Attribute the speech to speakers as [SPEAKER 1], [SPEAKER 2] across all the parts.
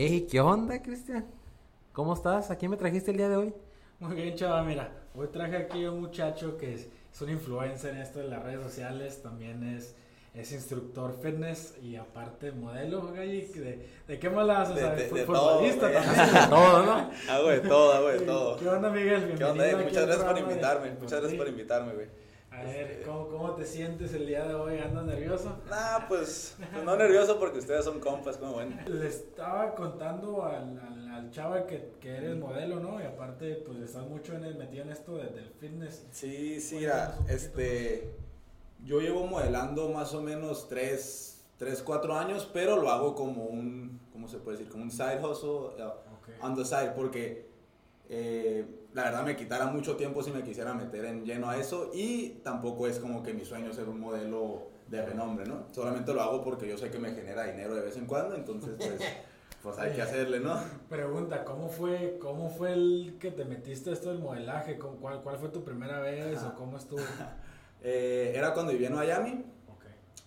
[SPEAKER 1] Hey, ¿qué onda, Cristian? ¿Cómo estás? ¿A quién me trajiste el día de hoy?
[SPEAKER 2] Muy bien, chaval, mira, hoy traje aquí a un muchacho que es, es un influencer en esto de las redes sociales, también es, es instructor fitness y aparte modelo, güey, ¿de, de qué malas? O sea,
[SPEAKER 3] De- de-
[SPEAKER 2] fue
[SPEAKER 3] de
[SPEAKER 2] futbolista
[SPEAKER 3] todo,
[SPEAKER 2] también, de todo, ¿no?
[SPEAKER 3] Hago de todo, hago de todo.
[SPEAKER 2] ¿Qué onda, Miguel?
[SPEAKER 3] ¿Qué onda? eh? Muchas gracias por invitarme. Muchas gracias por invitarme, güey.
[SPEAKER 2] A ver, ¿cómo, ¿cómo te sientes el día de hoy? ¿Andas nervioso?
[SPEAKER 3] Nah, pues, pues no nervioso porque ustedes son compas, como bueno.
[SPEAKER 2] Le estaba contando al, al, al chava que, que eres modelo, ¿no? Y aparte, pues estás mucho en el, metido en esto de- del fitness.
[SPEAKER 3] Sí, sí, mira, este, yo llevo modelando más o menos 3, 3, 4 años, pero lo hago como un, ¿cómo se puede decir? Como un side hustle, uh, on the side, porque eh, la verdad me quitara mucho tiempo si me quisiera meter en lleno a eso y tampoco es como que mi sueño ser un modelo de renombre, ¿no? Solamente lo hago porque yo sé que me genera dinero de vez en cuando, entonces pues, pues hay que hacerle, ¿no?
[SPEAKER 2] Pregunta, ¿cómo fue, ¿cómo fue el que te metiste a esto del modelaje? ¿Cómo- ¿Cuál, cuál fue tu primera vez
[SPEAKER 3] Ajá.
[SPEAKER 2] o cómo estuvo?
[SPEAKER 3] Eh, era cuando vivía en Miami,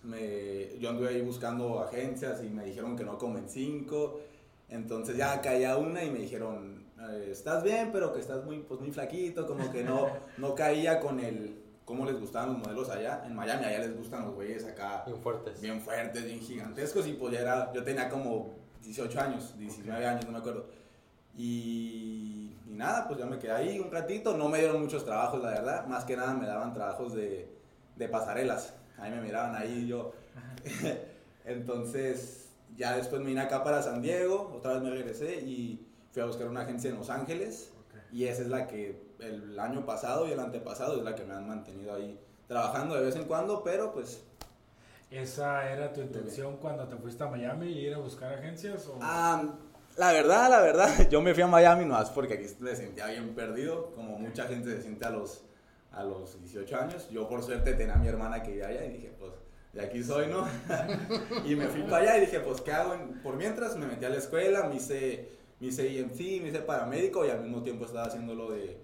[SPEAKER 3] me, yo anduve ahí buscando agencias y me dijeron que no comen cinco. Entonces ya caía una y me dijeron, eh, estás bien, pero que estás muy, pues, muy flaquito, como que no, no caía con el, cómo les gustaban los modelos allá. En Miami allá les gustan los güeyes acá
[SPEAKER 1] Bien fuertes.
[SPEAKER 3] bien fuertes, bien gigantescos y pues ya era, yo tenía como 18 años, 19 años, no me acuerdo. Y, y nada, pues ya me quedé ahí un ratito, no me dieron muchos trabajos, la verdad, más que nada me daban trabajos de, de pasarelas, ahí me miraban ahí yo. Entonces, ya después me vine acá para San Diego, otra vez me regresé y fui a buscar una agencia en Los Ángeles
[SPEAKER 2] ok.
[SPEAKER 3] y esa es la que el año pasado y el antepasado es la que me han mantenido ahí trabajando de vez en cuando, pero pues
[SPEAKER 2] ¿Esa era tu intención cuando te fuiste a Miami y ir a buscar agencias? O...
[SPEAKER 3] Ah, la verdad, la verdad, yo me fui a Miami no es porque aquí me sentía bien perdido, como mucha gente se siente a los, a los 18 años. Yo por suerte tenía a mi hermana que vivía allá y dije, pues, de aquí soy, ¿no? y me fui para allá y dije, pues, ¿qué hago? Por mientras me metí a la escuela, me hice, me hice EMT, me hice paramédico y al mismo tiempo estaba haciendo lo de,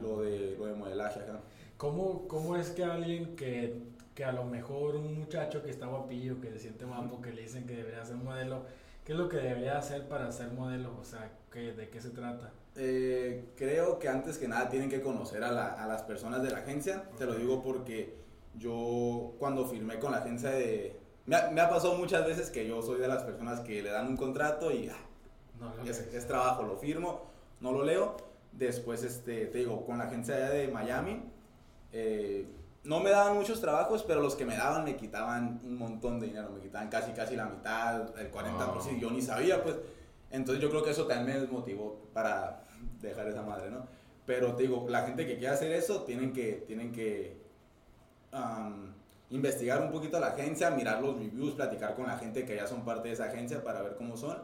[SPEAKER 3] lo de, lo de modelaje acá.
[SPEAKER 2] ¿Cómo, ¿Cómo es que alguien que, que a lo mejor un muchacho que está guapillo, que se siente guapo, que le dicen que debería ser modelo, qué es lo que debería hacer para ser modelo? O sea, ¿qué, ¿de qué se trata?
[SPEAKER 3] Eh, creo que antes que nada tienen que conocer a, la- a las personas de la agencia. Te lo digo porque yo cuando firmé con la agencia de... Me ha, me ha pasado muchas veces que yo soy de las personas que le dan un contrato y ah,
[SPEAKER 2] No, lo
[SPEAKER 3] es, trabajo, lo firmo, no lo leo. Después, este, te digo, con la agencia de Miami, eh, no me daban muchos trabajos, pero los que me daban me quitaban un montón de dinero, me quitaban casi, casi la mitad, el 40%,
[SPEAKER 1] Oh.
[SPEAKER 3] yo ni sabía, pues. Entonces yo creo que eso también me desmotivó para dejar esa madre, ¿no? Pero te digo, la gente que quiere hacer eso, tienen que, tienen que investigar un poquito a la agencia, mirar los reviews, platicar con la gente que ya son parte de esa agencia para ver cómo son.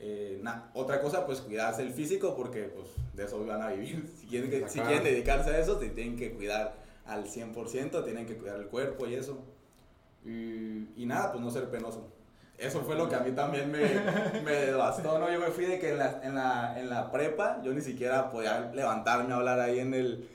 [SPEAKER 3] Eh, na- otra cosa, pues cuidarse el físico porque pues de eso van a vivir. Si quieren, que- si quieren dedicarse a eso, se tienen que cuidar al 100%, tienen que cuidar el cuerpo y eso. Y, y nada, pues no ser penoso. Eso fue lo que a mí también me, me devastó, ¿no? Yo me fui de que en la, en, la, en la prepa yo ni siquiera podía levantarme a hablar ahí en el,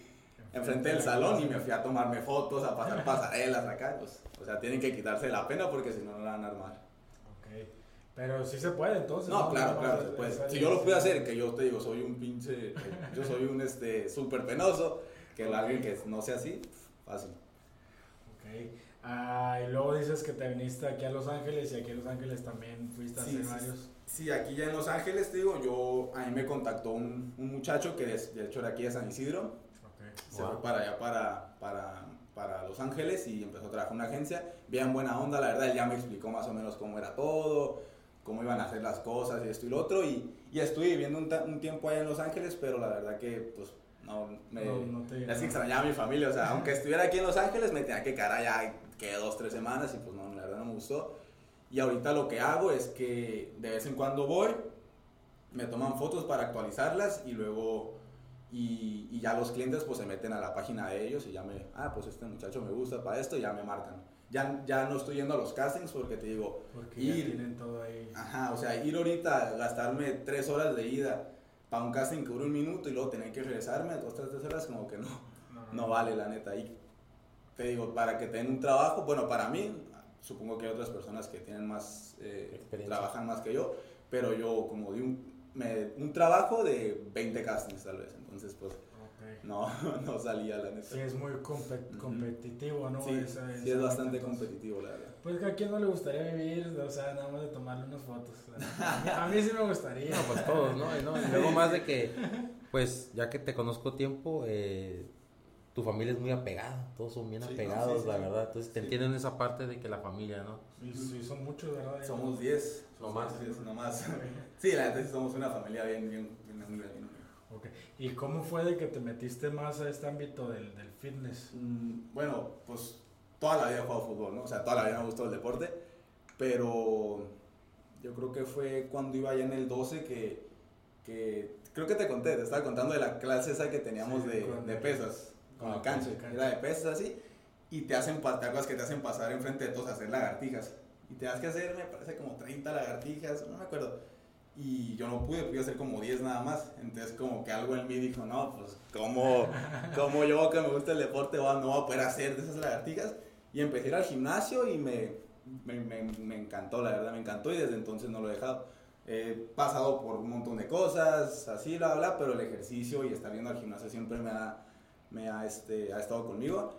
[SPEAKER 3] enfrente del salón y me fui a tomarme fotos, a pasar pasarelas acá. Pues, o sea, tienen que quitarse la pena porque si no, no la van a armar.
[SPEAKER 2] Ok. Pero sí se puede entonces.
[SPEAKER 3] No, claro,
[SPEAKER 2] No,
[SPEAKER 3] claro,
[SPEAKER 2] es-
[SPEAKER 3] se puede. Si yo lo pude hacer, que yo te digo, soy un pinche, yo soy un este súper penoso, que
[SPEAKER 2] Ok.
[SPEAKER 3] alguien que no sea así, fácil.
[SPEAKER 2] Ok. Ah, y luego dices que te viniste aquí a Los Ángeles y aquí en Los Ángeles también fuiste a
[SPEAKER 3] Sí,
[SPEAKER 2] hacer
[SPEAKER 3] sí,
[SPEAKER 2] varios.
[SPEAKER 3] Sí, aquí ya en Los Ángeles, te digo, yo, a mí me contactó un, un muchacho que es, de hecho era aquí de San Isidro,
[SPEAKER 2] Ok.
[SPEAKER 3] se
[SPEAKER 1] Wow.
[SPEAKER 3] fue para allá, para, para, para Los Ángeles y empezó a trabajar en una agencia, bien buena onda, la verdad, él ya me explicó más o menos cómo era todo, cómo iban a hacer las cosas y esto y lo otro, y, y estuve viviendo un, un tiempo allá en Los Ángeles, pero la verdad que, pues, no, me...
[SPEAKER 2] No, no te
[SPEAKER 3] Es que extrañaba a mi familia, o sea, aunque estuviera aquí en Los Ángeles, me tenía que quedar allá que dos, tres semanas y pues no, la verdad no me gustó. Y ahorita lo que hago es que de vez en cuando voy, me toman fotos para actualizarlas y luego, y, y ya los clientes pues se meten a la página de ellos y ya me, ah, pues este muchacho me gusta para esto y ya me marcan. Ya, ya no estoy yendo a los castings porque te digo,
[SPEAKER 2] Porque ya
[SPEAKER 3] Ir.
[SPEAKER 2] tienen todo ahí.
[SPEAKER 3] Ajá, o sea, ir ahorita, gastarme tres horas de ida para un casting que dura un minuto y luego tener que regresarme dos, tres, tres horas, como que no, no vale la neta. Y te digo, para que tengan un trabajo, bueno, para mí, supongo que hay otras personas que tienen más, eh, trabajan más que yo, pero yo como di un, me, un trabajo de 20 castings tal vez, entonces pues no, no salía la neta.
[SPEAKER 2] Sí, es muy competitivo, ¿no?
[SPEAKER 3] Sí,
[SPEAKER 2] Esa-
[SPEAKER 3] sí
[SPEAKER 2] esa
[SPEAKER 3] es bastante
[SPEAKER 2] entonces.
[SPEAKER 3] competitivo, la verdad.
[SPEAKER 2] Pues que a quién no le gustaría vivir, o sea, nada más de tomarle unas fotos. a mí sí me gustaría.
[SPEAKER 1] No, pues todos, ¿no? Y, no, y luego más de que, pues, ya que te conozco tiempo, eh, tu familia es muy apegada, todos son bien
[SPEAKER 3] Sí, no,
[SPEAKER 1] apegados,
[SPEAKER 3] sí,
[SPEAKER 1] la
[SPEAKER 3] sí.
[SPEAKER 1] verdad. Entonces te
[SPEAKER 3] Sí.
[SPEAKER 1] entienden esa parte de que la familia, ¿no?
[SPEAKER 2] Sí, sí, son muchos, ¿verdad?
[SPEAKER 3] Somos 10.
[SPEAKER 1] No más.
[SPEAKER 3] 10, no más. Sí, la sí somos una familia bien, bien, bien unida, bien unida.
[SPEAKER 2] Ok. ¿Y cómo fue de que te metiste más a este ámbito del, del fitness?
[SPEAKER 3] Mm, Bueno, pues toda la vida he jugado fútbol, ¿no? O sea, toda la vida me gustó el deporte, pero yo creo que fue cuando iba allá en el 12 que, que creo que te conté, te estaba contando de la clase esa que teníamos
[SPEAKER 2] Sí,
[SPEAKER 3] de, de pesas, con
[SPEAKER 2] Ah,
[SPEAKER 3] el canche,
[SPEAKER 2] con el canche.
[SPEAKER 3] era de pesas así, y te hacen, te acuerdas que te hacen pasar enfrente de todos a hacer lagartijas, y te das que hacer, me parece, como 30 lagartijas, no me acuerdo, y yo no pude, pude hacer como 10 nada más, entonces como que algo en mí dijo, no, pues, ¿cómo, cómo yo que me gusta el deporte va- no voy a poder hacer de esas lagartijas? Y empecé a ir al gimnasio y me, me, me, me encantó, la verdad, me encantó y desde entonces no lo he dejado. He pasado por un montón de cosas, así, bla, bla, pero el ejercicio y estar viendo al gimnasio siempre me ha, me ha, este, ha estado conmigo.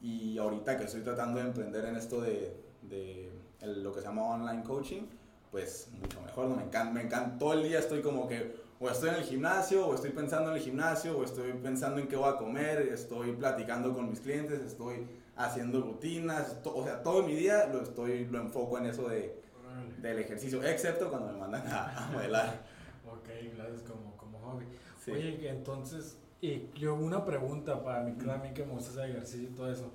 [SPEAKER 3] Y ahorita que estoy tratando de emprender en esto de, de el- lo que se llama online coaching, pues mucho mejor, ¿no? me encanta, me encanta, todo el día estoy como que o estoy en el gimnasio, o estoy pensando en el gimnasio, o estoy pensando en qué voy a comer, estoy platicando con mis clientes, estoy haciendo rutinas, to- o sea, todo mi día lo estoy, lo enfoco en eso de, del ejercicio, excepto cuando me mandan a, a modelar.
[SPEAKER 2] Ok, gracias como, como hobby.
[SPEAKER 3] Sí.
[SPEAKER 2] Oye, entonces, y yo una pregunta para a mí que me gusta ese ejercicio y todo eso.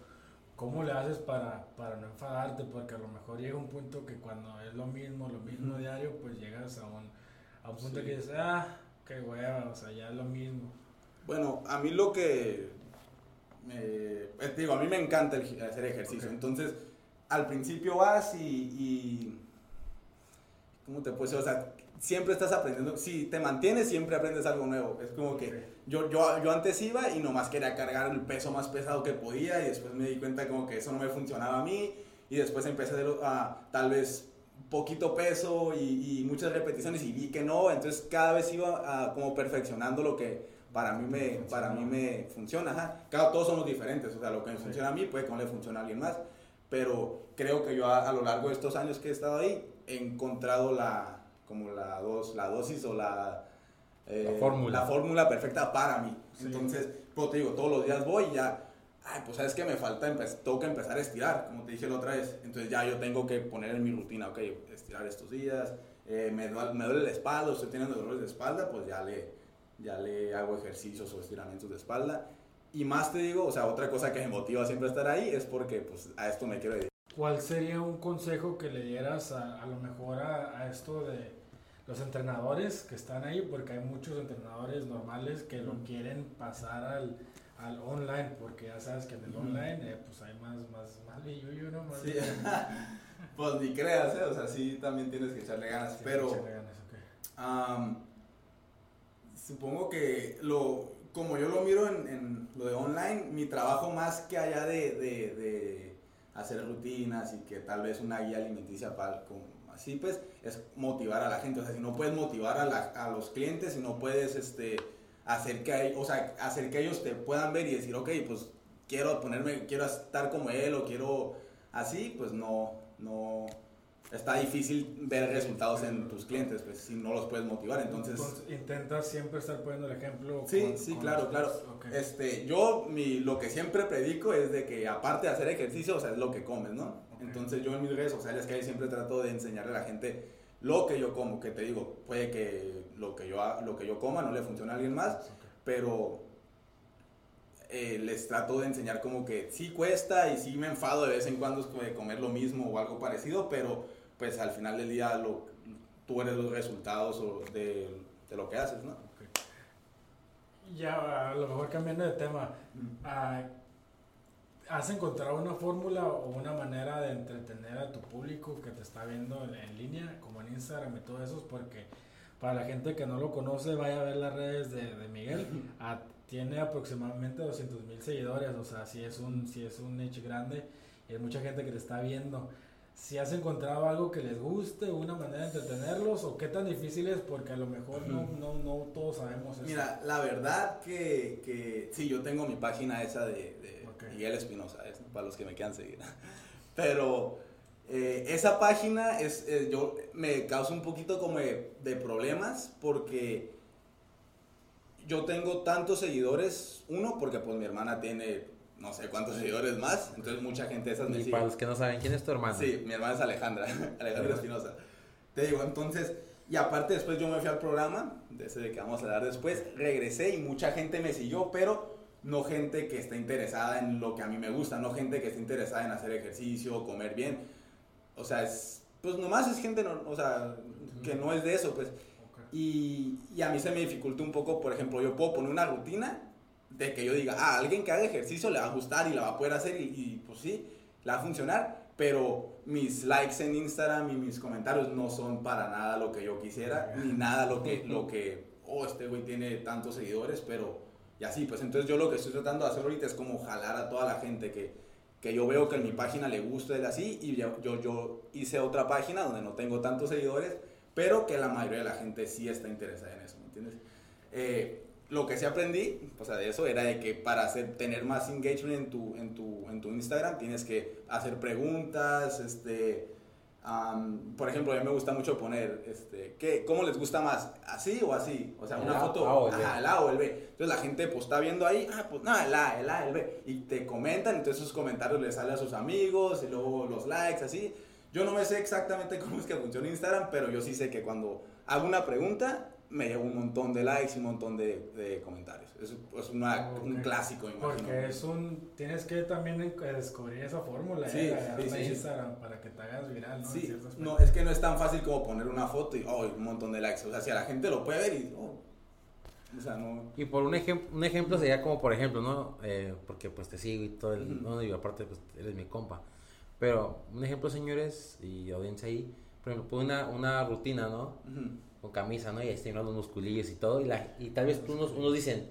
[SPEAKER 2] ¿Cómo le haces para, para no enfadarte? Porque a lo mejor llega un punto que cuando es lo mismo, lo mismo diario, pues llegas a un, a un punto
[SPEAKER 3] Sí.
[SPEAKER 2] que dices, ah, qué hueva, o sea, ya es lo mismo.
[SPEAKER 3] Bueno, a mí lo que. eh, te digo, a mí me encanta el hacer ejercicio. Entonces, al principio vas y, y. ¿Cómo te puedo decir? O sea, siempre estás aprendiendo. Si te mantienes, siempre aprendes algo nuevo. Es como que. Yo, yo, yo antes iba y nomás quería cargar el peso más pesado que podía y después me di cuenta como que eso no me funcionaba a mí y después empecé a hacer a, tal vez poquito peso y, y muchas repeticiones y vi que no, entonces cada vez iba a, como perfeccionando lo que para mí me, para mí me funciona. Ajá. Claro, todos somos diferentes, o sea, lo que me
[SPEAKER 2] Sí.
[SPEAKER 3] funciona a mí puede que no le funcione a alguien más, pero creo que yo a, a lo largo de estos años que he estado ahí he encontrado la, como la, dos, la dosis o la eh,
[SPEAKER 1] La fórmula.
[SPEAKER 3] la fórmula perfecta para mí.
[SPEAKER 2] Sí.
[SPEAKER 3] Entonces, como te digo, todos los días voy y ya, ay, pues sabes que me falta, tengo que empezar a estirar, como te dije la otra vez. Entonces ya yo tengo que poner en mi rutina, ok, estirar estos días, eh, me, duele, me duele la espalda, estoy teniendo dolores de espalda, pues ya le, ya le hago ejercicios o estiramientos de espalda. Y más te digo, o sea, otra cosa que me motiva siempre a estar ahí es porque pues a esto me quiero dedicar.
[SPEAKER 2] ¿Cuál sería un consejo que le dieras a, a lo mejor a, a esto de los entrenadores que están ahí? Porque hay muchos entrenadores normales que lo quieren pasar al, al online, porque ya sabes que en el online eh, pues hay más, más, más billuyo, ¿no? Más
[SPEAKER 3] Sí. pues ni creas, ¿eh? o sea, sí también tienes que echarle ganas,
[SPEAKER 2] Sí,
[SPEAKER 3] pero...
[SPEAKER 2] ganas,
[SPEAKER 3] supongo que lo, como yo lo miro en, en lo de online, mi trabajo más que allá de, de- de hacer rutinas y que tal vez una guía alimenticia para, como así pues, es motivar a la gente. O sea, si no puedes motivar a, la- a los clientes, si no puedes este, hacer, que, o sea, hacer que ellos te puedan ver y decir, ok, pues quiero ponerme, quiero estar como él o quiero así, pues no, no, está difícil ver resultados en tus clientes, pues si no los puedes motivar, entonces...
[SPEAKER 2] intentas siempre estar poniendo el ejemplo.
[SPEAKER 3] Sí,
[SPEAKER 2] con-
[SPEAKER 3] sí,
[SPEAKER 2] con
[SPEAKER 3] claro, claro. Este, yo mi, lo que siempre predico es de que aparte de hacer ejercicio, o sea, es lo que comes, ¿no? Entonces yo en mis redes sociales que ahí siempre trato de enseñarle a la gente lo que yo como, que te digo, puede que lo que yo, lo que yo coma no le funcione a alguien más, pero eh, les trato de enseñar como que sí cuesta y sí me enfado de vez en cuando de comer lo mismo o algo parecido, pero pues al final del día lo, tú eres los resultados de, de lo que haces, ¿no?
[SPEAKER 2] Ya, a lo mejor cambiando de tema, ¿has encontrado una fórmula o una manera de entretener a tu público que te está viendo en, en línea, como en Instagram y todo eso? Porque para la gente que no lo conoce, vaya a ver las redes de, de Miguel. Ah, tiene aproximadamente 200 mil seguidores, o sea, si es un, si es un niche grande y hay mucha gente que te está viendo. si has encontrado algo que les guste, una manera de entretenerlos, o qué tan difícil es, porque a lo mejor no, no, no todos sabemos eso.
[SPEAKER 3] Mira, la verdad que, que sí, yo tengo mi página esa de, de
[SPEAKER 2] Ok.
[SPEAKER 3] Miguel Espinosa, es para los que me quieran seguir. Pero eh, esa página es, eh, yo me causa un poquito como de, de problemas porque yo tengo tantos seguidores, uno porque pues mi hermana tiene no sé cuántos seguidores más, entonces mucha gente de esas me
[SPEAKER 1] Y
[SPEAKER 3] sigue.
[SPEAKER 1] para los que no saben, ¿quién es tu hermano?
[SPEAKER 3] Sí, mi hermana es Alejandra, Alejandra. Espinosa. Te digo, entonces, y aparte después yo me fui al programa, de ese de que vamos a hablar después, regresé y mucha gente me siguió, pero no gente que esté interesada en lo que a mí me gusta, no gente que esté interesada en hacer ejercicio, comer bien. O sea, es, pues nomás es gente, no- o sea, que no es de eso, pues. Y, y a mí se me dificulta un poco, por ejemplo, yo puedo poner una rutina de que yo diga, ah, alguien que haga ejercicio le va a gustar y la va a poder hacer y, y, pues sí, la va a funcionar, pero mis likes en Instagram y mis comentarios no son para nada lo que yo quisiera, ni nada lo que, lo que oh, este güey tiene tantos seguidores, pero y así, pues entonces yo lo que estoy tratando de hacer ahorita es como jalar a toda la gente que, que yo veo que en mi página le gusta el así y yo, yo, hice otra página donde no tengo tantos seguidores, pero que la mayoría de la gente sí está interesada en eso, ¿me entiendes? Eh, lo que sí aprendí, o sea, de eso era de que para tener más engagement en tu, en tu, en tu Instagram tienes que hacer preguntas, este, am, por ejemplo, a mí me gusta mucho poner, este, ¿qué, ¿cómo les gusta más? ¿Así o así? O sea, una foto,
[SPEAKER 1] A o el B.
[SPEAKER 3] ajá, el A o el B. Entonces la gente pues está viendo ahí, ah, pues no, el A, el A, el B. Y te comentan, entonces esos comentarios les salen a sus amigos y luego los likes, así. Yo no me sé exactamente cómo es que funciona Instagram, pero yo sí sé que cuando hago una pregunta, me llevo un montón de likes y un montón de, de comentarios. Es, es una- un
[SPEAKER 2] Ok.
[SPEAKER 3] clásico, imagino.
[SPEAKER 2] Porque es un. Tienes que también en- descubrir esa fórmula
[SPEAKER 3] Sí,
[SPEAKER 2] eh,
[SPEAKER 3] sí, sí.
[SPEAKER 2] Instagram para que te hagas viral, ¿no?
[SPEAKER 3] Sí, no, es que no es tan fácil como poner una foto y oh, un montón de likes. O sea, si a la gente lo puede ver y. oh, o sea, no.
[SPEAKER 1] Y por un, ejem- un ejemplo sería como, por ejemplo, ¿no? Eh, porque pues te sigo y todo el...
[SPEAKER 3] Ujú.
[SPEAKER 1] No, y aparte pues eres mi compa. Pero un ejemplo, señores, y audiencia ahí, por ejemplo, una, una rutina, ¿no?
[SPEAKER 3] Ujú.
[SPEAKER 1] Con camisa, ¿no? Y ahí están los musculillos y todo. Y, la, y tal vez unos, unos dicen,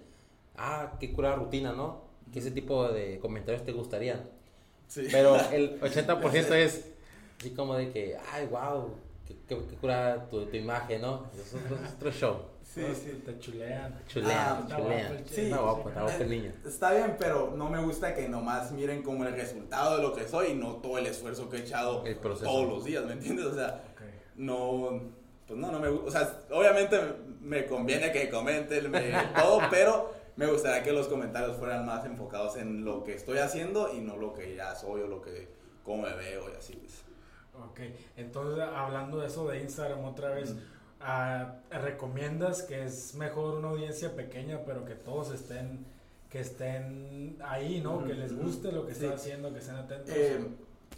[SPEAKER 1] ah, qué cura rutina, ¿no? Que ese tipo de comentarios te gustarían.
[SPEAKER 3] Sí.
[SPEAKER 1] Pero el 80% es así como de que, ay, wow, qué, qué, qué cura tu, tu imagen, ¿no? Eso es, es otro show.
[SPEAKER 3] Sí,
[SPEAKER 2] Todos
[SPEAKER 3] sí.
[SPEAKER 2] Te chulean.
[SPEAKER 1] Chulean,
[SPEAKER 2] Ah, está
[SPEAKER 1] chulean.
[SPEAKER 2] guapo el
[SPEAKER 3] Sí,
[SPEAKER 1] está guapo, está guapo el niño.
[SPEAKER 3] Está bien, pero no me gusta que nomás miren como el resultado de lo que soy y no todo el esfuerzo que he echado
[SPEAKER 1] El
[SPEAKER 3] todos los días, ¿me entiendes? O sea,
[SPEAKER 2] Ok.
[SPEAKER 3] no, pues no, no me gusta. O sea, obviamente me conviene que comenten me- todo, pero me gustaría que los comentarios fueran más enfocados en lo que estoy haciendo y no lo que ya soy o lo que, cómo me veo y así. pues.
[SPEAKER 2] Ok, entonces hablando de eso de Instagram otra vez,
[SPEAKER 3] Mm.
[SPEAKER 2] ah, ¿recomiendas que es mejor una audiencia pequeña pero que todos estén que estén ahí, ¿no? Que les guste lo que
[SPEAKER 3] Sí.
[SPEAKER 2] están haciendo, que estén atentos.
[SPEAKER 3] Eh,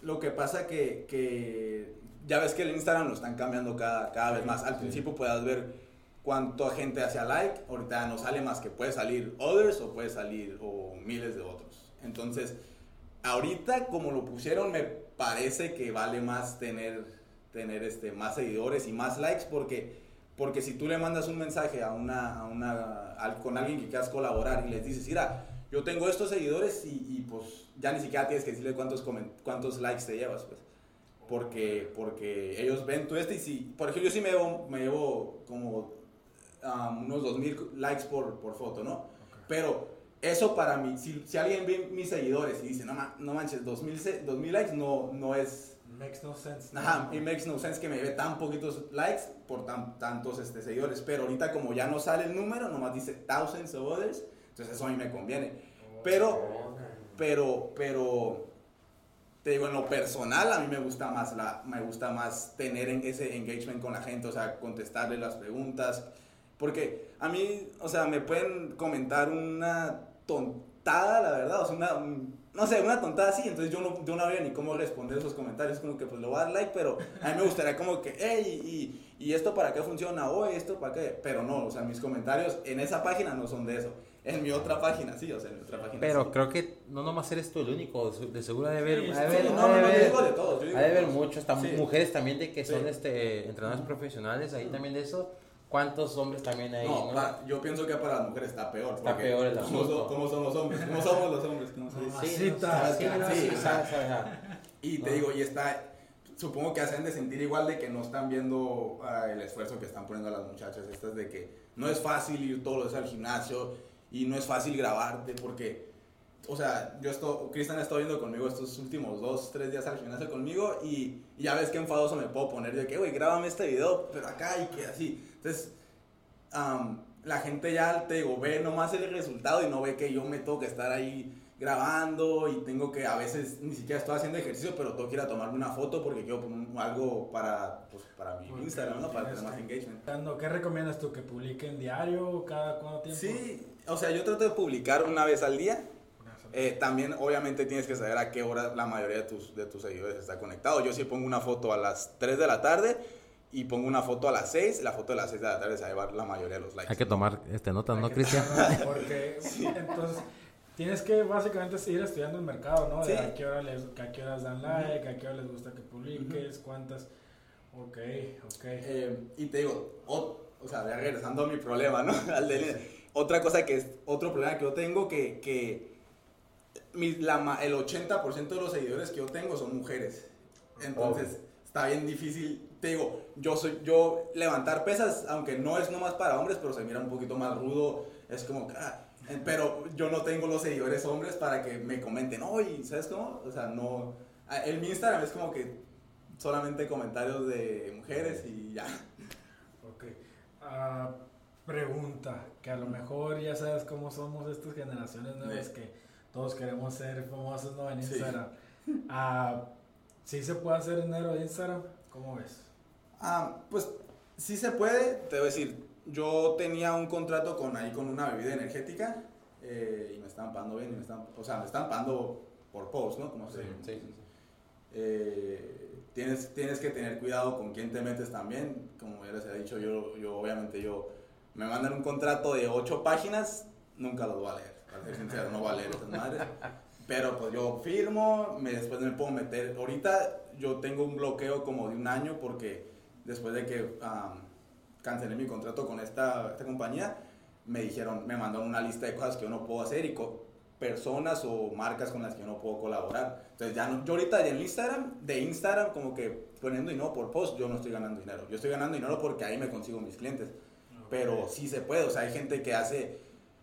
[SPEAKER 3] lo que pasa que, que ya ves que el Instagram lo están cambiando cada, cada vez más. Al principio puedas ver cuánta gente hacía like, ahorita no sale más que puede salir others o puede salir o miles de otros. Entonces, ahorita como lo pusieron me parece que vale más tener, tener este, más seguidores y más likes porque, porque si tú le mandas un mensaje a una, a una, al- con alguien que quieras colaborar y les dices, mira, yo tengo estos seguidores y, y, pues ya ni siquiera tienes que decirle cuántos, cuántos likes te llevas, pues. Porque, porque ellos ven tu este y si, por ejemplo, yo sí me llevo, me llevo como um, unos 2000 likes por, por foto, ¿no?
[SPEAKER 2] Ok.
[SPEAKER 3] Pero eso para mí, si, si alguien ve mis seguidores y dice, no, no manches, 2000, se- 2000 likes no, no es...
[SPEAKER 2] Makes no sense. ¿no?
[SPEAKER 3] Ajá, it makes no sense que me lleve tan poquitos likes por tan, tantos este, seguidores. Pero ahorita como ya no sale el número, nomás dice thousands of others, entonces eso a mí me conviene. Pero,
[SPEAKER 2] Ok.
[SPEAKER 3] pero, pero, te digo, en lo personal a mí me gusta más, la, me gusta más tener en ese engagement con la gente, o sea, contestarle las preguntas. Porque a mí, o sea, me pueden comentar una tontada, la verdad, o sea, una, un- no sé, una tontada así, entonces yo no, yo no veo ni cómo responder esos comentarios, como que pues le voy a dar like, pero a mí me gustaría como que, hey, y, y esto para qué funciona, o esto para qué, pero no, o sea, mis comentarios en esa página no son de eso, en mi otra página sí, o sea, en mi otra página
[SPEAKER 1] Pero
[SPEAKER 3] sí.
[SPEAKER 1] creo que no nomás eres tú el único, de seguro ha de haber,
[SPEAKER 2] Sí, sí,
[SPEAKER 1] haber,
[SPEAKER 3] Sí,
[SPEAKER 1] ha
[SPEAKER 3] no, no, no, yo digo de todos, yo digo
[SPEAKER 1] ha de
[SPEAKER 3] de
[SPEAKER 1] haber
[SPEAKER 3] todos.
[SPEAKER 1] muchos, mujeres también de que son este entrenadores profesionales, ahí también de eso. ¿Cuántos hombres también hay?
[SPEAKER 3] No,
[SPEAKER 1] no?
[SPEAKER 3] pa- yo pienso que para las mujeres está peor.
[SPEAKER 1] Está peor el
[SPEAKER 3] ¿cómo, so- cómo son los hombres? ¿Cómo somos los hombres? ¿Cómo?
[SPEAKER 2] Ah,
[SPEAKER 1] Sí,
[SPEAKER 3] Y te
[SPEAKER 1] No.
[SPEAKER 3] digo, y está. supongo que hacen de sentir igual de que no están viendo ah, el esfuerzo que están poniendo las muchachas estas de que no es fácil ir todos los días al gimnasio y no es fácil grabarte porque, o sea, yo estoy, Cristian ha estado viendo conmigo estos últimos dos, tres días al gimnasio conmigo y, y ya ves qué enfadoso me puedo poner de que, güey, grábame este video, pero acá y que así. Entonces, am, la gente ya, te digo, ve nomás el resultado y no ve que yo me tengo que estar ahí grabando y tengo que a veces ni siquiera estoy haciendo ejercicio, pero tengo que ir a tomarme una foto porque quiero poner algo para, pues, para mi
[SPEAKER 2] Porque
[SPEAKER 3] Instagram, ¿no? Para tener más
[SPEAKER 2] que-
[SPEAKER 3] engagement.
[SPEAKER 2] ¿Qué recomiendas tú? ¿Que publiquen diario cada cuánto tiempo?
[SPEAKER 3] Sí, o sea, yo trato de publicar una vez al día. Eh, también, obviamente, tienes que saber a qué hora la mayoría de tus, de tus seguidores está conectado. Yo sí pongo una foto a las 3 de la tarde y pongo una foto a las 6. La foto de las 6 de la tarde se va a llevar la mayoría de los likes.
[SPEAKER 1] Hay que tomar este, notas, ¿no, Cristian?
[SPEAKER 2] Porque entonces tienes que básicamente ir estudiando el mercado, ¿no? De
[SPEAKER 3] Sí.
[SPEAKER 2] a qué hora les, a qué horas dan like, a qué hora les gusta que publiques, cuántas. Ok, ok.
[SPEAKER 3] Eh, y te digo, o, o sea, regresando a mi problema, ¿no? Al de- otra cosa que es, otro problema que yo tengo, que, que mi- la el 80% de los seguidores que yo tengo son mujeres. Entonces, está bien difícil. Te digo, yo soy, yo levantar pesas, aunque no es nomás para hombres, pero se mira un poquito más rudo. Es como, ah, eh, pero yo no tengo los seguidores hombres para que me comenten, oye, ¿sabes cómo? O sea, no. En mi Instagram es como que solamente comentarios de mujeres y ya.
[SPEAKER 2] Ok. Ah, pregunta, que a lo mejor ya sabes cómo somos estas generaciones nuevas
[SPEAKER 3] Sí.
[SPEAKER 2] que todos queremos ser famosos ¿no? en
[SPEAKER 3] Sí.
[SPEAKER 2] Instagram. Ah, ¿Sí se puede hacer dinero de Instagram? ¿Cómo ves?
[SPEAKER 3] Ah, pues sí se puede, te voy a decir, yo tenía un contrato con ahí con una bebida energética eh, y me estaban pagando bien, y me estaban, o sea, me están pagando por post, ¿no? Como se,
[SPEAKER 1] Sí, sí, sí.
[SPEAKER 3] eh, tienes, tienes que tener cuidado con quién te metes también. Como ya les he dicho, yo, yo obviamente yo me mandan un contrato de ocho páginas, nunca los voy a leer. Para ser sincero, no voy a leer esas madres. Pero pues yo firmo, me, después me puedo meter. Ahorita yo tengo un bloqueo como de un año porque después de que am, cancelé mi contrato con esta, esta compañía, me dijeron, me mandaron una lista de cosas que yo no puedo hacer y personas o marcas con las que yo no puedo colaborar. Entonces ya no, yo ahorita en Instagram, de Instagram como que poniendo no por post, yo no estoy ganando dinero. Yo estoy ganando dinero porque ahí me consigo mis clientes. Pero sí se puede, o sea, hay gente que hace,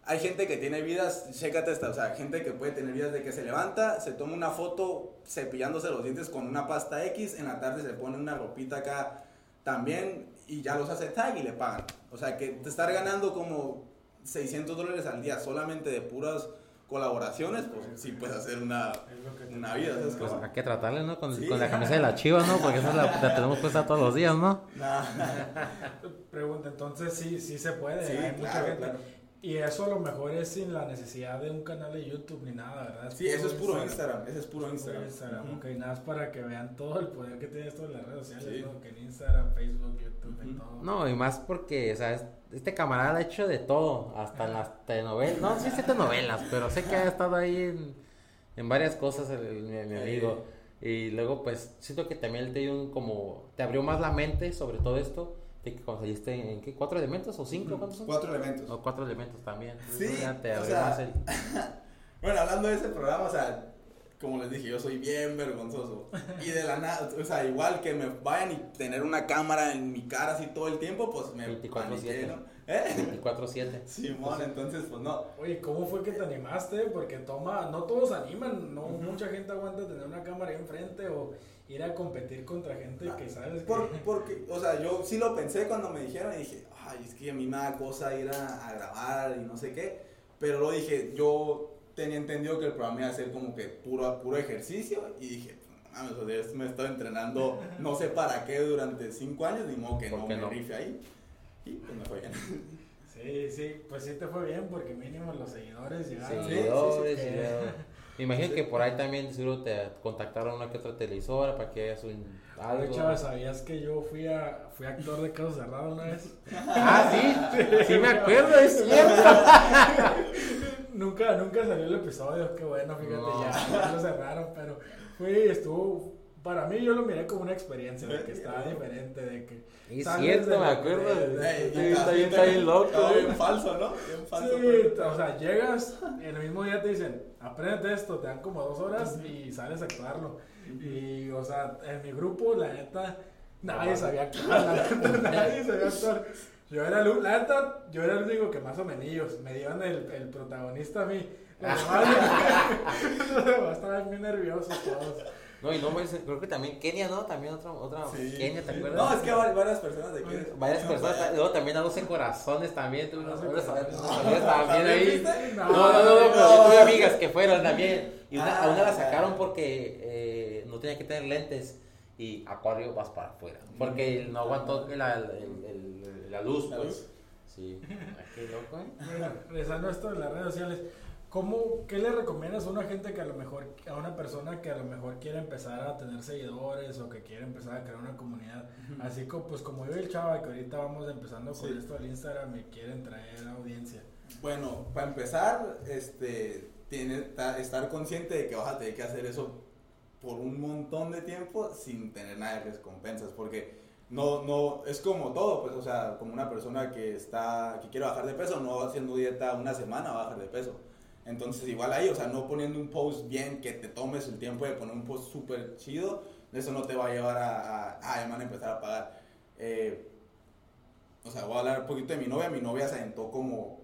[SPEAKER 3] hay gente que tiene vidas, chécate esta, o sea, gente que puede tener vidas de que se levanta, se toma una foto cepillándose los dientes con una pasta X, en la tarde se pone una ropita acá también y ya los hace tag y le pagan. O sea, que te estar ganando como 600 dólares al día solamente de puras colaboraciones, pues sí puedes hacer una,
[SPEAKER 2] Es
[SPEAKER 3] una vida, ¿sabes?
[SPEAKER 1] Pues hay que tratarle, ¿no? Con,
[SPEAKER 3] Sí.
[SPEAKER 1] con la camisa de la chiva, ¿no? Porque esa la, la tenemos puesta todos los días, ¿no?
[SPEAKER 3] Nah.
[SPEAKER 2] Pregunta, entonces sí, sí se puede.
[SPEAKER 3] Sí,
[SPEAKER 2] hay mucha
[SPEAKER 3] claro,
[SPEAKER 2] gente.
[SPEAKER 3] claro.
[SPEAKER 2] Y eso a lo mejor es sin la necesidad de un canal de YouTube ni nada, ¿verdad?
[SPEAKER 3] Sí, eso es puro Instagram, ese es puro Instagram.
[SPEAKER 2] Instagram,
[SPEAKER 3] Ujú.
[SPEAKER 2] ok, nada más para que vean todo el poder que tiene esto en las redes sociales,
[SPEAKER 3] Sí.
[SPEAKER 2] ¿no? Que en Instagram, Facebook, YouTube, en
[SPEAKER 3] Ujú.
[SPEAKER 2] todo.
[SPEAKER 1] No, y más porque, o sea, es- este camarada ha hecho de todo, hasta en las telenovelas. No, sí, sí, telenovelas, pero sé que ha estado ahí en, en varias cosas mi, mi amigo. Y luego, pues, siento que también te dio un como, te abrió más la mente sobre todo esto, de que saliste en, ¿qué? ¿Cuatro elementos o cinco? ¿Cuántos son?
[SPEAKER 3] Cuatro elementos.
[SPEAKER 1] O cuatro elementos también.
[SPEAKER 3] Sí,
[SPEAKER 1] Ya te
[SPEAKER 3] o sea,
[SPEAKER 1] más el...
[SPEAKER 3] Bueno, hablando de ese programa, o sea, como les dije, yo soy bien vergonzoso. Y de la nada, o sea, igual que me vayan y tener una cámara en mi cara así todo el tiempo, pues me
[SPEAKER 1] 24/7.
[SPEAKER 3] paniqué, ¿no? ¿Eh?
[SPEAKER 1] 24-7.
[SPEAKER 3] Simón, entonces, pues no.
[SPEAKER 2] Oye, ¿cómo fue que te animaste? Porque toma, no todos animan, no mucha gente aguanta tener una cámara ahí enfrente o ir a competir contra gente que sabes que...
[SPEAKER 3] Por- porque, o sea, yo sí lo pensé cuando me dijeron y dije, ay, es que a mí me da cosa ir a, a grabar y no sé qué. Pero lo dije, yo tenía entendido que el programa iba a ser como que puro, puro ejercicio y dije, mames, o sea, me estoy entrenando no sé para qué durante cinco años, ni modo que
[SPEAKER 1] ¿Por
[SPEAKER 3] no me
[SPEAKER 1] no?
[SPEAKER 3] rife ahí. Y pues me fue bien.
[SPEAKER 2] Sí, sí, pues sí te fue bien porque mínimo los seguidores llegaron.
[SPEAKER 1] Seguidores,
[SPEAKER 2] Sí, sí,
[SPEAKER 1] Me imagino que por ahí también seguro te contactaron una que otra televisora para que hagas un algo.
[SPEAKER 2] chaval, ¿sabías que yo fui a fui actor de Caso Cerrado una vez?
[SPEAKER 1] Ah, sí, sí me acuerdo, es cierto.
[SPEAKER 2] nunca, nunca salió el episodio, qué bueno, fíjate,
[SPEAKER 1] No.
[SPEAKER 2] ya, ya lo cerraron, pero fui, estuvo para mí yo lo miré como una experiencia, de que estaba diferente, de que...
[SPEAKER 1] Es cierto,
[SPEAKER 2] de
[SPEAKER 1] me acuerdo.
[SPEAKER 2] de- de-
[SPEAKER 1] Sí, está bien, está bien loco,
[SPEAKER 3] Está bien falso, ¿no? Bien falso.
[SPEAKER 2] Sí,
[SPEAKER 3] pero-
[SPEAKER 2] o sea, llegas, el mismo día te dicen, aprende esto, te dan como dos horas y sales a actuarlo. Y, o sea, en mi grupo, la neta, nadie sabía actuar, la neta, nadie sabía actuar. Yo era el, la neta, yo era el único que más o menos me dieron el, el protagonista a mí. Demás estaban bien nerviosos todos.
[SPEAKER 1] No, y no, pues, creo que también Kenia, ¿no? También otra, otra
[SPEAKER 3] Sí.
[SPEAKER 1] Kenia, ¿te
[SPEAKER 3] Sí.
[SPEAKER 1] acuerdas?
[SPEAKER 3] No, es que va- varias personas de que.
[SPEAKER 1] Varias personas, luego también a 12 corazones también, tú unas
[SPEAKER 2] corazones.
[SPEAKER 1] amigas también ahí. No, no, no, no, pero yo tuve amigas que fueron también. Y una, a una la
[SPEAKER 3] Ah,
[SPEAKER 1] sacaron porque eh, no tenía que tener lentes y Acuario vas para afuera. Porque no aguantó la, el- el- la luz,
[SPEAKER 3] La
[SPEAKER 1] pues.
[SPEAKER 3] luz.
[SPEAKER 1] Sí. Ah, Qué loco, ¿eh?
[SPEAKER 2] Bueno, regresando a esto de las redes sociales, ¿cómo, ¿qué le recomiendas a una gente que a lo mejor, a una persona que a lo mejor quiere empezar a tener seguidores o que quiere empezar a crear una comunidad? Así como, pues como yo y el chava, que ahorita vamos empezando con
[SPEAKER 3] Sí.
[SPEAKER 2] esto del Instagram y quieren traer audiencia.
[SPEAKER 3] Bueno, para empezar, este, tiene, ta- estar consciente de que vas a tener que hacer eso por un montón de tiempo sin tener nada de recompensas, porque no, no, es como todo, pues, o sea, como una persona que está, que quiere bajar de peso, no haciendo dieta una semana va a bajar de peso. Entonces, igual ahí, o sea, no poniendo un post bien, que te tomes el tiempo de poner un post súper chido, eso no te va a llevar a, a, van a empezar a pagar. Eh, o sea, voy a hablar un poquito de mi novia. Mi novia se aventó como,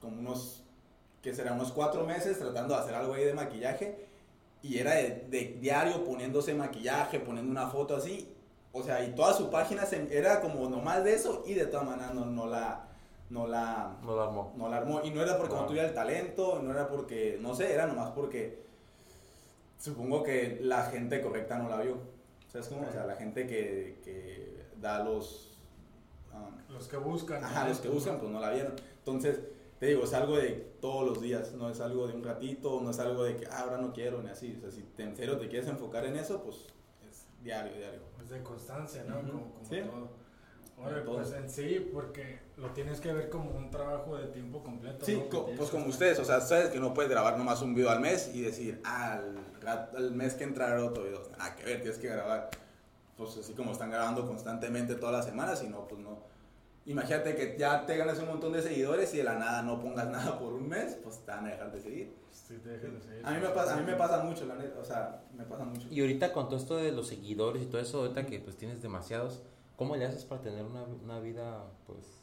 [SPEAKER 3] como unos, que será unos cuatro meses tratando de hacer algo ahí de maquillaje. Y era de, de diario poniéndose maquillaje, poniendo una foto así. O sea, y toda su página se- era como nomás de eso y de todas maneras no, no la, no la,
[SPEAKER 1] No lo armó.
[SPEAKER 3] no la armó. Y no era porque no
[SPEAKER 1] No.
[SPEAKER 3] tuviera el talento, no era porque, no sé, era nomás porque supongo que la gente correcta no la vio. ¿Sabes cómo? O sea, la gente que, que da los... um,
[SPEAKER 2] Los que buscan.
[SPEAKER 3] Ajá, los que buscan, pues no la vieron. Entonces, te digo, es algo de todos los días, no es algo de un ratito, no es algo de que ah, ahora no quiero, ni así. O sea, si te, en serio te quieres enfocar en eso, pues es diario, diario.
[SPEAKER 2] Es de constancia, ¿no?
[SPEAKER 3] Ujú.
[SPEAKER 2] Como, como
[SPEAKER 3] Sí.
[SPEAKER 2] todo. Ahora, pues en sí, porque lo tienes que ver como un trabajo de tiempo completo.
[SPEAKER 3] Sí,
[SPEAKER 2] ¿no?
[SPEAKER 3] Co- pues como ustedes, o sea, sabes que no puedes grabar nomás un video al mes y decir, ah, al, al mes que entra otro video. Nada que ver, tienes que grabar, pues así como están grabando constantemente todas las semanas, y no, pues no. Imagínate que ya te ganas un montón de seguidores y de la nada no pongas nada por un mes, pues te van a dejar de seguir.
[SPEAKER 2] Sí, te dejan de seguir.
[SPEAKER 3] A mí me pasa, a mí me pasa mucho, la neta, o sea, me pasa mucho.
[SPEAKER 1] Y ahorita con todo esto de los seguidores y todo eso, ahorita que pues tienes demasiados, ¿cómo le haces para tener una, una vida, pues...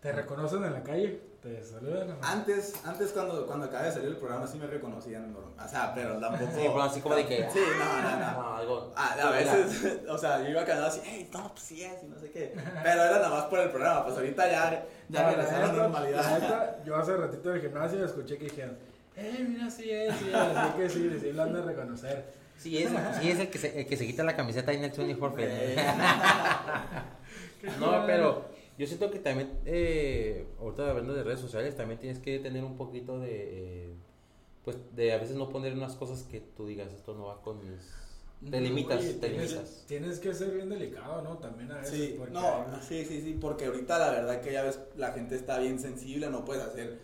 [SPEAKER 2] ¿Te reconocen en la calle? ¿Te saludan? no?
[SPEAKER 3] Antes, antes cuando, cuando acabé de salir el programa sí me reconocían, normal. o sea, pero tampoco...
[SPEAKER 1] Sí, pero así como de que...
[SPEAKER 3] Sí, no, no, no.
[SPEAKER 1] no, algo...
[SPEAKER 3] A veces, o sea, yo iba caminando así, hey, no, pues sí es, y no sé qué. Pero era nada más por el programa, pues ahorita ya, ya
[SPEAKER 2] No,
[SPEAKER 3] regresó la normalidad.
[SPEAKER 2] neta, yo hace ratito en el gimnasio escuché que dijeron, eh, mira, sí es, sí es. Así que sí, sí lo han de reconocer.
[SPEAKER 1] Sí es, sí es el, que se, el que se quita la camiseta ahí en el 24
[SPEAKER 3] Eh,
[SPEAKER 1] No, pero yo siento que también, eh, ahorita hablando de redes sociales, también tienes que tener un poquito de, eh, pues, de a veces no poner unas cosas que tú digas, esto no va con mis... Te limitas,
[SPEAKER 2] Oye,
[SPEAKER 1] te
[SPEAKER 2] tienes,
[SPEAKER 1] limitas.
[SPEAKER 2] tienes que ser bien delicado, ¿no? También a veces.
[SPEAKER 3] Sí,
[SPEAKER 2] porque
[SPEAKER 3] no,
[SPEAKER 2] hay-
[SPEAKER 3] sí, sí, sí, porque ahorita la verdad que ya ves, la gente está bien sensible, no puedes hacer.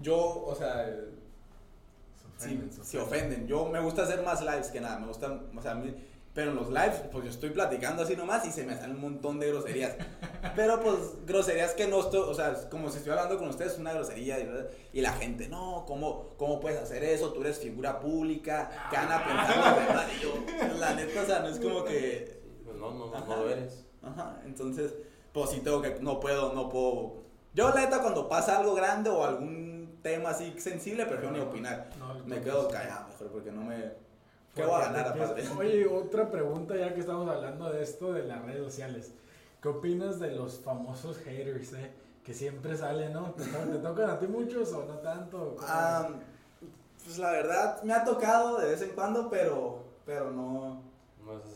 [SPEAKER 3] Yo, o sea,
[SPEAKER 2] se
[SPEAKER 3] sí,
[SPEAKER 2] ofenden,
[SPEAKER 3] se ofenden. Yo me gusta hacer más lives que nada, me gustan, o sea, a mí- pero en los lives, pues yo estoy platicando así nomás y se me salen un montón de groserías. Pero pues groserías que no estoy, o sea, como si estoy hablando con ustedes, es una grosería y, y la gente, no, ¿cómo, ¿cómo puedes hacer eso? Tú eres figura pública, ¿qué van a pensar? Y yo, la neta, o sea, no es como que...
[SPEAKER 1] Pues no, no, no, no lo eres.
[SPEAKER 3] Ajá, entonces, pues sí tengo que, no puedo, no puedo. Yo la neta cuando pasa algo grande o algún tema así sensible, prefiero ni opinar.
[SPEAKER 2] No,
[SPEAKER 3] Me quedo
[SPEAKER 2] no.
[SPEAKER 3] callado mejor porque no me... ¿Qué voy a ganar aparte?
[SPEAKER 2] Oye, otra pregunta ya que estamos hablando de esto de las redes sociales. ¿Qué opinas de los famosos haters, eh? Que siempre salen, ¿no? ¿Te, to- te tocan a ti muchos o no tanto? ¿Cómo
[SPEAKER 3] Ah, pues la verdad me ha tocado de vez en cuando, pero, pero no...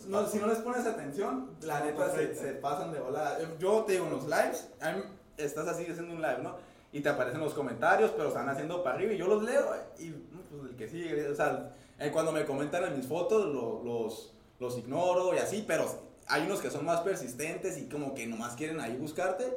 [SPEAKER 1] No
[SPEAKER 3] si no les pones atención, la
[SPEAKER 2] No,
[SPEAKER 3] neta se, se pasan de volada. Yo te digo, en los lives, a mí- estás así haciendo un live, ¿no? Y te aparecen los comentarios, pero están haciendo para arriba y yo los leo y no, pues el que sigue, o sea, eh, cuando me comentan en mis fotos lo- los, los ignoro y así, pero hay unos que son más persistentes y como que nomás quieren ahí buscarte,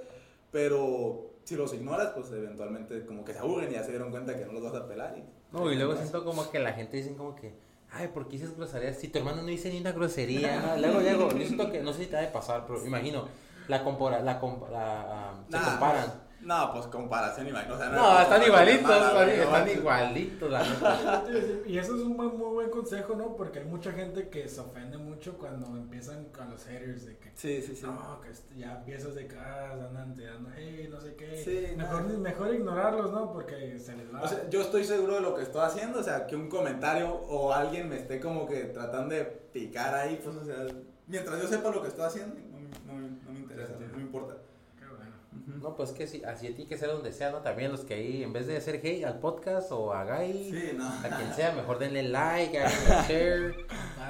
[SPEAKER 3] pero si los ignoras, pues eventualmente como que se aburren y ya se dieron cuenta que no los vas a pelar. Y,
[SPEAKER 1] No, y luego siento como que la gente dice como que, ay, ¿por qué dices groserías? Si tu hermano no dice ni una grosería, ¿no? luego, luego, yo siento que, no sé si te ha de pasar, pero imagino, la compara, la, compa- la, ah, se
[SPEAKER 3] Nah,
[SPEAKER 1] comparan.
[SPEAKER 3] No, pues comparación igual. O sea,
[SPEAKER 1] No, están igualitos, están,
[SPEAKER 3] no
[SPEAKER 1] igualitos, la neta.
[SPEAKER 2] Y eso es un muy buen consejo, ¿no? Porque hay mucha gente que se ofende mucho cuando empiezan con los haters de que
[SPEAKER 3] Sí, sí, sí.
[SPEAKER 2] no, que ya empiezas de que ah, andan tirando, hey, no sé qué.
[SPEAKER 3] Sí,
[SPEAKER 2] mejor,
[SPEAKER 3] no.
[SPEAKER 2] mejor ignorarlos, ¿no? Porque se les va.
[SPEAKER 3] O sea, yo estoy seguro de lo que estoy haciendo, o sea, que un comentario o alguien me esté como que tratando de picar ahí, pues, o sea, mientras yo sepa lo que estoy haciendo, no, me- no me- no me interesa, no me importa.
[SPEAKER 2] Qué bueno.
[SPEAKER 1] No, pues que sí, así tiene que ser donde sea, ¿no? También los que ahí, en vez de hacer hate al podcast o a Guy,
[SPEAKER 3] Sí, no.
[SPEAKER 1] a quien sea, mejor denle like, hagan share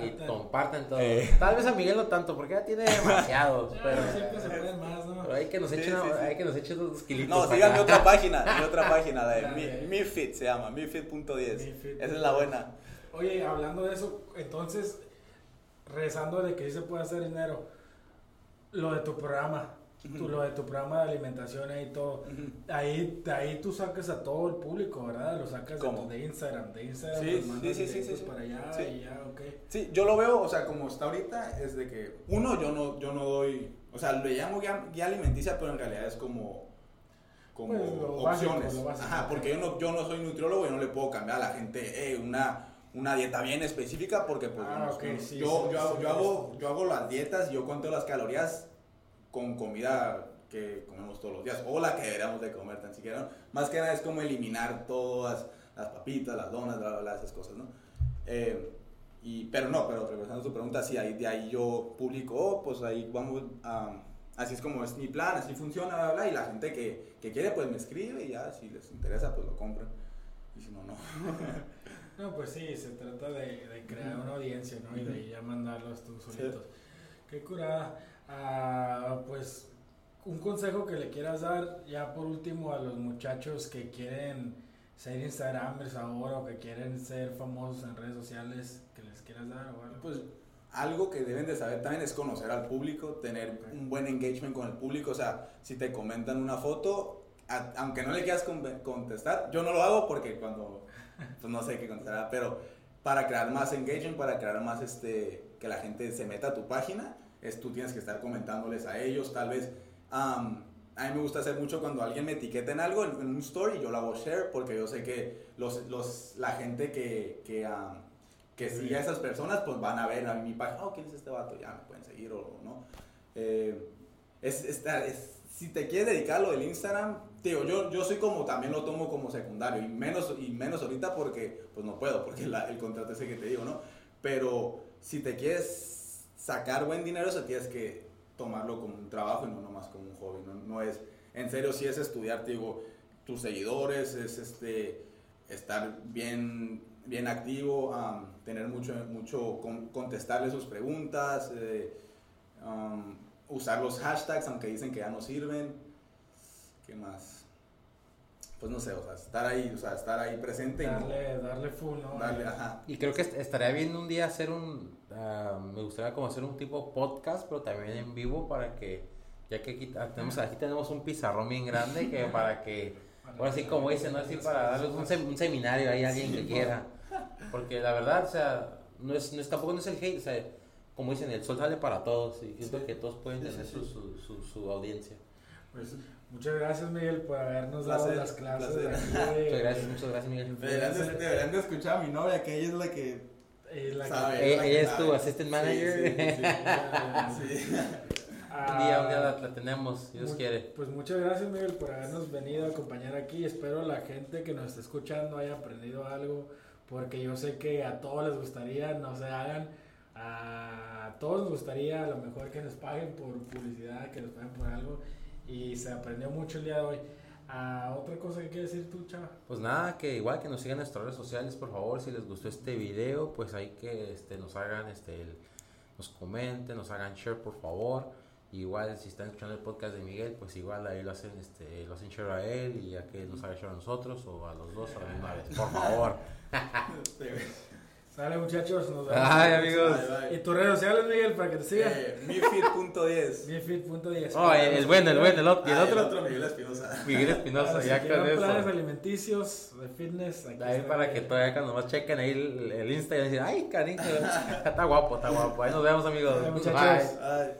[SPEAKER 1] y
[SPEAKER 2] Compartan.
[SPEAKER 1] todo.
[SPEAKER 3] Eh.
[SPEAKER 1] Tal vez a Miguel no tanto, porque ya tiene demasiados,
[SPEAKER 2] Ya,
[SPEAKER 1] pero,
[SPEAKER 2] siempre se pueden más, ¿no?
[SPEAKER 1] pero hay que nos
[SPEAKER 3] Sí,
[SPEAKER 1] echen,
[SPEAKER 3] sí, sí.
[SPEAKER 1] hay que nos echen unos kilitos.
[SPEAKER 3] No, síganme
[SPEAKER 1] acá.
[SPEAKER 3] otra página, mi otra página, la de mi, Mifit se llama, Mifit.10.
[SPEAKER 2] Mifit.
[SPEAKER 3] Esa es la buena.
[SPEAKER 2] Oye, hablando de eso, entonces, rezando de que sí se puede hacer dinero, lo de tu programa, tú, lo de tu programa de alimentación ahí todo, ahí, ahí tú sacas a todo el público, ¿verdad? Lo sacas
[SPEAKER 3] ¿Cómo?
[SPEAKER 2] de Instagram, de Instagram,
[SPEAKER 3] Sí,
[SPEAKER 2] mandas
[SPEAKER 3] sí, sí, sí, sí,
[SPEAKER 2] para allá
[SPEAKER 3] Sí.
[SPEAKER 2] y ya, ok.
[SPEAKER 3] Sí, yo lo veo, o sea, como está ahorita, es de que, uno, yo no, yo no doy, o sea, le llamo guía, guía alimenticia, pero en realidad es como, como
[SPEAKER 2] Pues, lo básico,
[SPEAKER 3] opciones.
[SPEAKER 2] lo básico.
[SPEAKER 3] Ajá, porque yo no, yo no soy nutriólogo y no le puedo cambiar a la gente, eh, una, una dieta bien específica, porque pues
[SPEAKER 2] Ah,
[SPEAKER 3] yo,
[SPEAKER 2] ok,
[SPEAKER 3] yo-
[SPEAKER 2] sí,
[SPEAKER 3] yo,
[SPEAKER 2] sí,
[SPEAKER 3] yo, hago,
[SPEAKER 2] sí,
[SPEAKER 3] yo,
[SPEAKER 2] sí.
[SPEAKER 3] hago, yo hago las dietas y yo cuento las calorías con comida que comemos todos los días, o la que deberíamos de comer tan siquiera, ¿no? Más que nada es como eliminar todas las papitas, las donas, bla, bla, bla, esas cosas, ¿no? Eh, y, pero no, pero regresando a tu pregunta, sí, ahí, de ahí yo publico, oh, pues ahí vamos a... Así es como es mi plan, así funciona, bla, bla, y la gente que, que quiere, pues me escribe y ya, si les interesa, pues lo compran. Y si no, no.
[SPEAKER 2] No, pues sí, se trata de, de crear una audiencia, ¿no? Y de ya mandarlos tú solitos. Qué curada. Ah, pues un consejo que le quieras dar ya por último a los muchachos que quieren ser Instagramers ahora o que quieren ser famosos en redes sociales, que les quieras dar o algo.
[SPEAKER 3] Pues algo que deben de saber también es conocer al público, tener un buen engagement con el público. O sea, si te comentan una foto, a- aunque no le quieras con- contestar, yo no lo hago porque cuando, pues no sé qué contestar, pero para crear más engagement, para crear más este, que la gente se meta a tu página, es tú tienes que estar comentándoles a ellos, tal vez. am, a mí me gusta hacer mucho cuando alguien me etiqueta en algo, en, un story, yo lo hago share porque yo sé que los, los, la gente que, que, que sigue a esas personas, pues van a ver a mi página, oh, ¿quién es este vato? Ya me pueden seguir o no. Eh, es, esta- es- si te quieres dedicar a lo del Instagram, digo, yo, yo soy como, también lo tomo como secundario, y menos, y menos ahorita porque, pues no puedo, porque la- el contrato ese que te digo, ¿no? Pero si te quieres sacar buen dinero, eso tienes que tomarlo como un trabajo y no nomás como un hobby, no, es, en serio, si es estudiar, digo, tus seguidores, es este, estar bien, bien activo, am, tener mucho, mucho, con- contestarle sus preguntas, am, usar los hashtags, aunque dicen que ya no sirven. ¿Qué más? Pues no sé, o sea, estar ahí, o sea, estar ahí presente y no-
[SPEAKER 2] Darle, darle full, ¿no?
[SPEAKER 3] darle, ajá.
[SPEAKER 1] Y creo que est- estaría bien un día hacer un, ah, me gustaría como hacer un tipo podcast, pero también en vivo para que, ya que aquí, ah, tenemos, aquí tenemos un pizarrón bien grande que para que, ahora sí como dicen, ¿no? Así para darles un, sem- un seminario ahí a alguien que quiera. Porque la verdad, o sea, no es, no es, tampoco no es el hate, o sea, como dicen, el sol sale para todos y siento
[SPEAKER 3] Sí.
[SPEAKER 1] que todos pueden
[SPEAKER 3] Sí,
[SPEAKER 1] tener
[SPEAKER 3] sí,
[SPEAKER 1] su, su, su, su audiencia.
[SPEAKER 2] Pues muchas gracias, Miguel, por habernos dado
[SPEAKER 3] Placer,
[SPEAKER 2] las clases.
[SPEAKER 3] placer.
[SPEAKER 2] aquí de-
[SPEAKER 1] Muchas gracias, muchas gracias Miguel.
[SPEAKER 3] Deberían de, deberían de escuchar a mi novia, que ella es la que
[SPEAKER 2] eh, la que-
[SPEAKER 3] sabe.
[SPEAKER 1] Ella-
[SPEAKER 3] la que
[SPEAKER 1] ella es tu assistant manager.
[SPEAKER 3] sí, sí, sí.
[SPEAKER 1] Un día, un día la, la tenemos, Dios
[SPEAKER 2] Mu-
[SPEAKER 1] quiere.
[SPEAKER 2] Pues muchas gracias, Miguel, por habernos venido a acompañar aquí. Espero la gente que nos está escuchando haya aprendido algo, porque yo sé que a todos les gustaría, no se hagan, a todos nos gustaría a lo mejor que nos paguen por publicidad, que nos paguen por algo, y se aprendió mucho el día de hoy. Ah, otra cosa que quieres decir tú, chava.
[SPEAKER 1] Pues nada, que igual que nos sigan en nuestras redes sociales, por favor, si les gustó este video, pues hay que este, nos hagan, este, el- nos comenten, nos hagan share, por favor. Igual si están escuchando el podcast de Miguel, pues igual ahí lo hacen, este, lo hacen share a él y ya que nos haga share a nosotros o a los dos a la misma vez, por favor.
[SPEAKER 2] Dale, muchachos. Nos vemos.
[SPEAKER 1] Ay, amigos.
[SPEAKER 3] Bye, bye.
[SPEAKER 2] ¿Y tus redes sociales, Miguel, para que te sigan?
[SPEAKER 3] Eh, Mifit.10.
[SPEAKER 2] Mifit.10.
[SPEAKER 1] Oh, el, el bueno, el bueno, el otro. Y el
[SPEAKER 3] Ah,
[SPEAKER 1] otro,
[SPEAKER 3] Miguel Espinosa.
[SPEAKER 1] Miguel Espinosa, ya
[SPEAKER 2] si
[SPEAKER 1] con
[SPEAKER 2] quieren planes
[SPEAKER 1] eso.
[SPEAKER 2] alimenticios, de fitness. Aquí
[SPEAKER 1] Ahí para que todavía cuando más chequen ahí el, el Instagram y dicen, ay, cariño, está guapo, está guapo. Ahí nos vemos, amigos.
[SPEAKER 2] Dale, muchachos.
[SPEAKER 1] Bye.
[SPEAKER 3] Ay.